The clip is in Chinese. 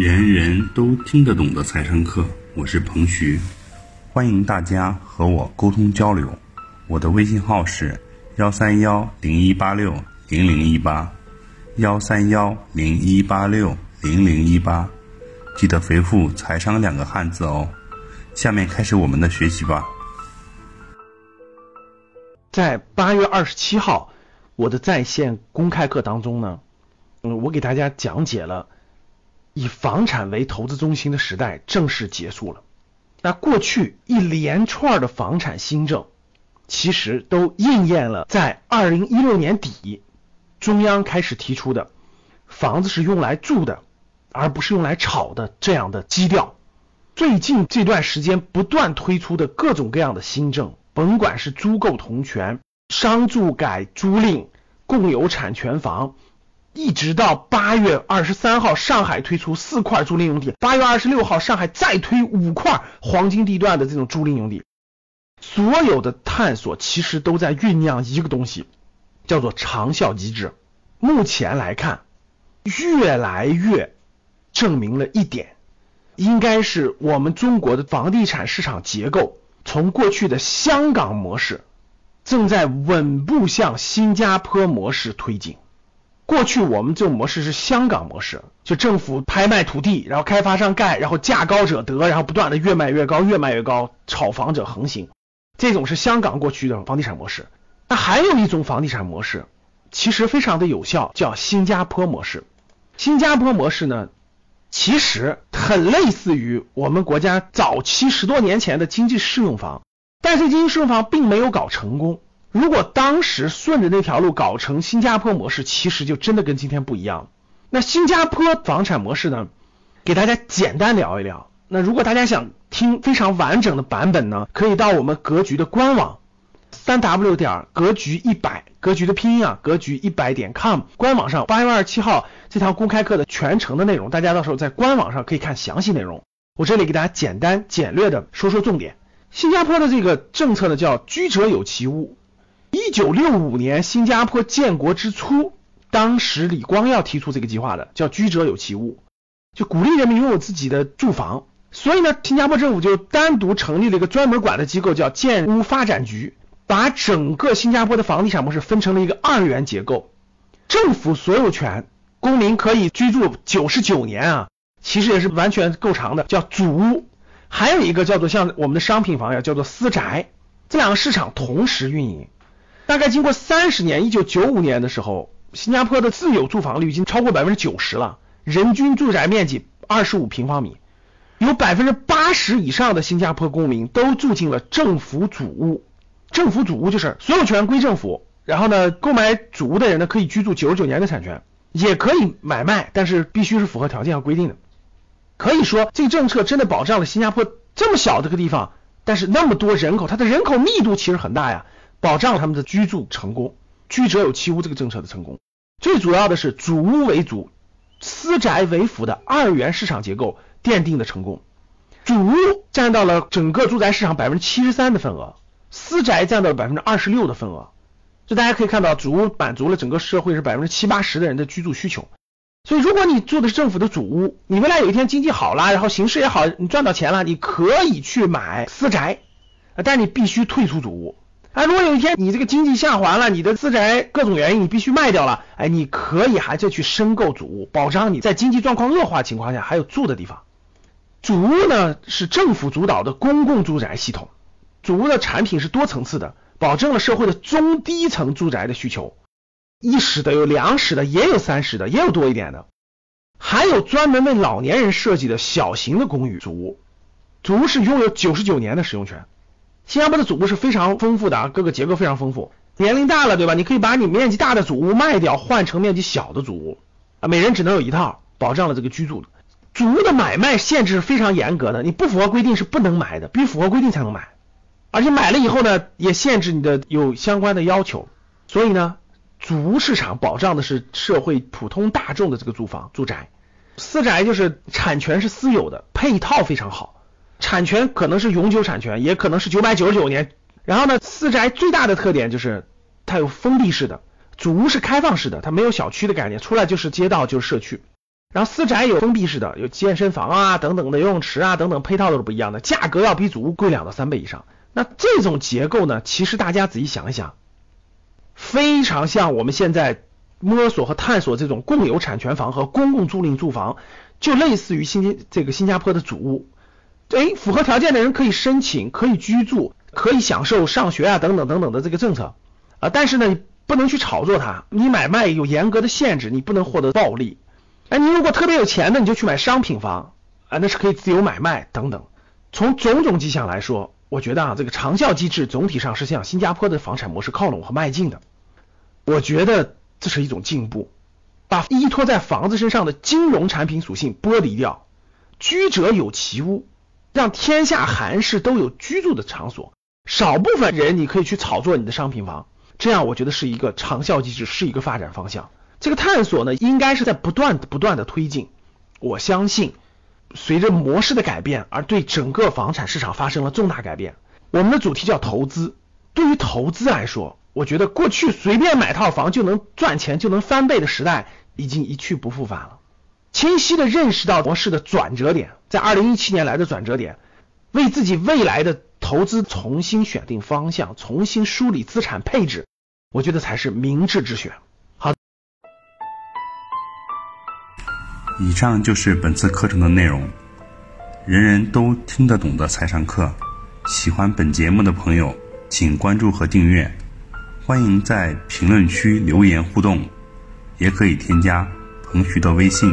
人人都听得懂的财商课，我是彭徐，欢迎大家和我沟通交流。我的微信号是幺三幺零一八六零零一八，幺三幺零一八六零零一八，记得回复“财商”两个汉字哦。下面开始我们的学习吧。在八月二十七号，我的在线公开课当中呢，嗯，我给大家讲解了。以房产为投资中心的时代正式结束了。那过去一连串的房产新政，其实都应验了在二零一六年底中央开始提出的“房子是用来住的，而不是用来炒的”这样的基调。最近这段时间不断推出的各种各样的新政，甭管是租购同权、商住改租赁、共有产权房。一直到八月二十三号，上海推出四块租赁用地；八月二十六号，上海再推五块黄金地段的这种租赁用地。所有的探索其实都在酝酿一个东西，叫做长效机制。目前来看，越来越证明了一点，应该是我们中国的房地产市场结构从过去的香港模式，正在稳步向新加坡模式推进。过去我们这种模式是香港模式，就政府拍卖土地，然后开发商盖，然后价高者得，然后不断的越卖越高，越卖越高，炒房者横行。这种是香港过去的房地产模式。那还有一种房地产模式，其实非常的有效，叫新加坡模式。新加坡模式呢，其实很类似于我们国家早期十多年前的经济适用房，但是经济适用房并没有搞成功。如果当时顺着那条路搞成新加坡模式，其实就真的跟今天不一样。那新加坡房产模式呢？给大家简单聊一聊。那如果大家想听非常完整的版本呢，可以到我们格局的官网，三 w 点格局一百，格局的拼音啊，格局一百点 com 官网上八月二十七号这堂公开课的全程的内容，大家到时候在官网上可以看详细内容。我这里给大家简单简略的说说重点。新加坡的这个政策呢，叫居者有其屋。一九六五年，新加坡建国之初，当时李光耀提出这个计划的，叫“居者有其屋”，就鼓励人民拥有自己的住房。所以呢，新加坡政府就单独成立了一个专门管的机构，叫建屋发展局，把整个新加坡的房地产模式分成了一个二元结构，政府所有权，公民可以居住九十九年啊，其实也是完全够长的，叫祖屋。还有一个叫做像我们的商品房呀，叫做私宅，这两个市场同时运营。大概经过三十年，一九九五年的时候，新加坡的自有住房率已经超过百分之九十了，人均住宅面积二十五平方米，有百分之八十以上的新加坡公民都住进了政府主屋。政府主屋就是所有权归政府，然后呢，购买主屋的人呢可以居住九十九年的产权，也可以买卖，但是必须是符合条件和规定的。可以说，这个政策真的保障了新加坡这么小这个地方，但是那么多人口，它的人口密度其实很大呀。保障他们的居住成功，居者有其屋这个政策的成功，最主要的是主屋为主，私宅为辅的二元市场结构奠定的成功。主屋占到了整个住宅市场百分之七十三的份额，私宅占到了百分之二十六的份额。就大家可以看到，主屋满足了整个社会是百分之七八十的人的居住需求。所以，如果你住的是政府的主屋，你未来有一天经济好了，然后形势也好，你赚到钱了，你可以去买私宅，但你必须退出主屋。哎，如果有一天你这个经济下滑了，你的私宅各种原因你必须卖掉了，哎，你可以还是去申购主屋，保障你在经济状况恶化情况下还有住的地方。主屋呢是政府主导的公共住宅系统，主屋的产品是多层次的，保证了社会的中低层住宅的需求，一室的有两室的，也有三室的，也有多一点的，还有专门为老年人设计的小型的公寓主屋，主屋是拥有九十九年的使用权。新加坡的祖屋是非常丰富的啊，各个结构非常丰富。年龄大了，对吧？你可以把你面积大的祖屋卖掉，换成面积小的祖屋啊。每人只能有一套，保障了这个居住。祖屋的买卖限制是非常严格的，你不符合规定是不能买的，必须符合规定才能买。而且买了以后呢，也限制你的有相关的要求。所以呢，祖屋市场保障的是社会普通大众的这个住房住宅。私宅就是产权是私有的，配套非常好。产权可能是永久产权，也可能是九百九十九年。然后呢，私宅最大的特点就是它有封闭式的，主屋是开放式的，它没有小区的概念，出来就是街道就是社区。然后私宅有封闭式的，有健身房啊等等的游泳池啊等等配套都是不一样的，价格要比祖屋贵两到三倍以上。那这种结构呢，其实大家仔细想一想，非常像我们现在摸索和探索这种共有产权房和公共租赁住房，就类似于新这个新加坡的祖屋。哎，符合条件的人可以申请，可以居住，可以享受上学啊等等等等的这个政策啊，但是呢，你不能去炒作它，你买卖有严格的限制，你不能获得暴利。哎，你如果特别有钱的，你就去买商品房啊，那是可以自由买卖等等。从种种迹象来说，我觉得啊，这个长效机制总体上是向新加坡的房产模式靠拢和迈进的。我觉得这是一种进步，把依托在房子身上的金融产品属性剥离掉，居者有其屋，让天下寒士都有居住的场所。少部分人你可以去炒作你的商品房，这样我觉得是一个长效机制，是一个发展方向。这个探索呢，应该是在不断不断的推进。我相信，随着模式的改变，而对整个房产市场发生了重大改变。我们的主题叫投资。对于投资来说，我觉得过去随便买套房就能赚钱、就能翻倍的时代已经一去不复返了。清晰的认识到模式的转折点，在二零一七年来的转折点，为自己未来的投资重新选定方向，重新梳理资产配置，我觉得才是明智之选。好以上就是本次课程的内容，人人都听得懂的财商课。喜欢本节目的朋友，请关注和订阅。欢迎在评论区留言互动，也可以添加彭徐的微信：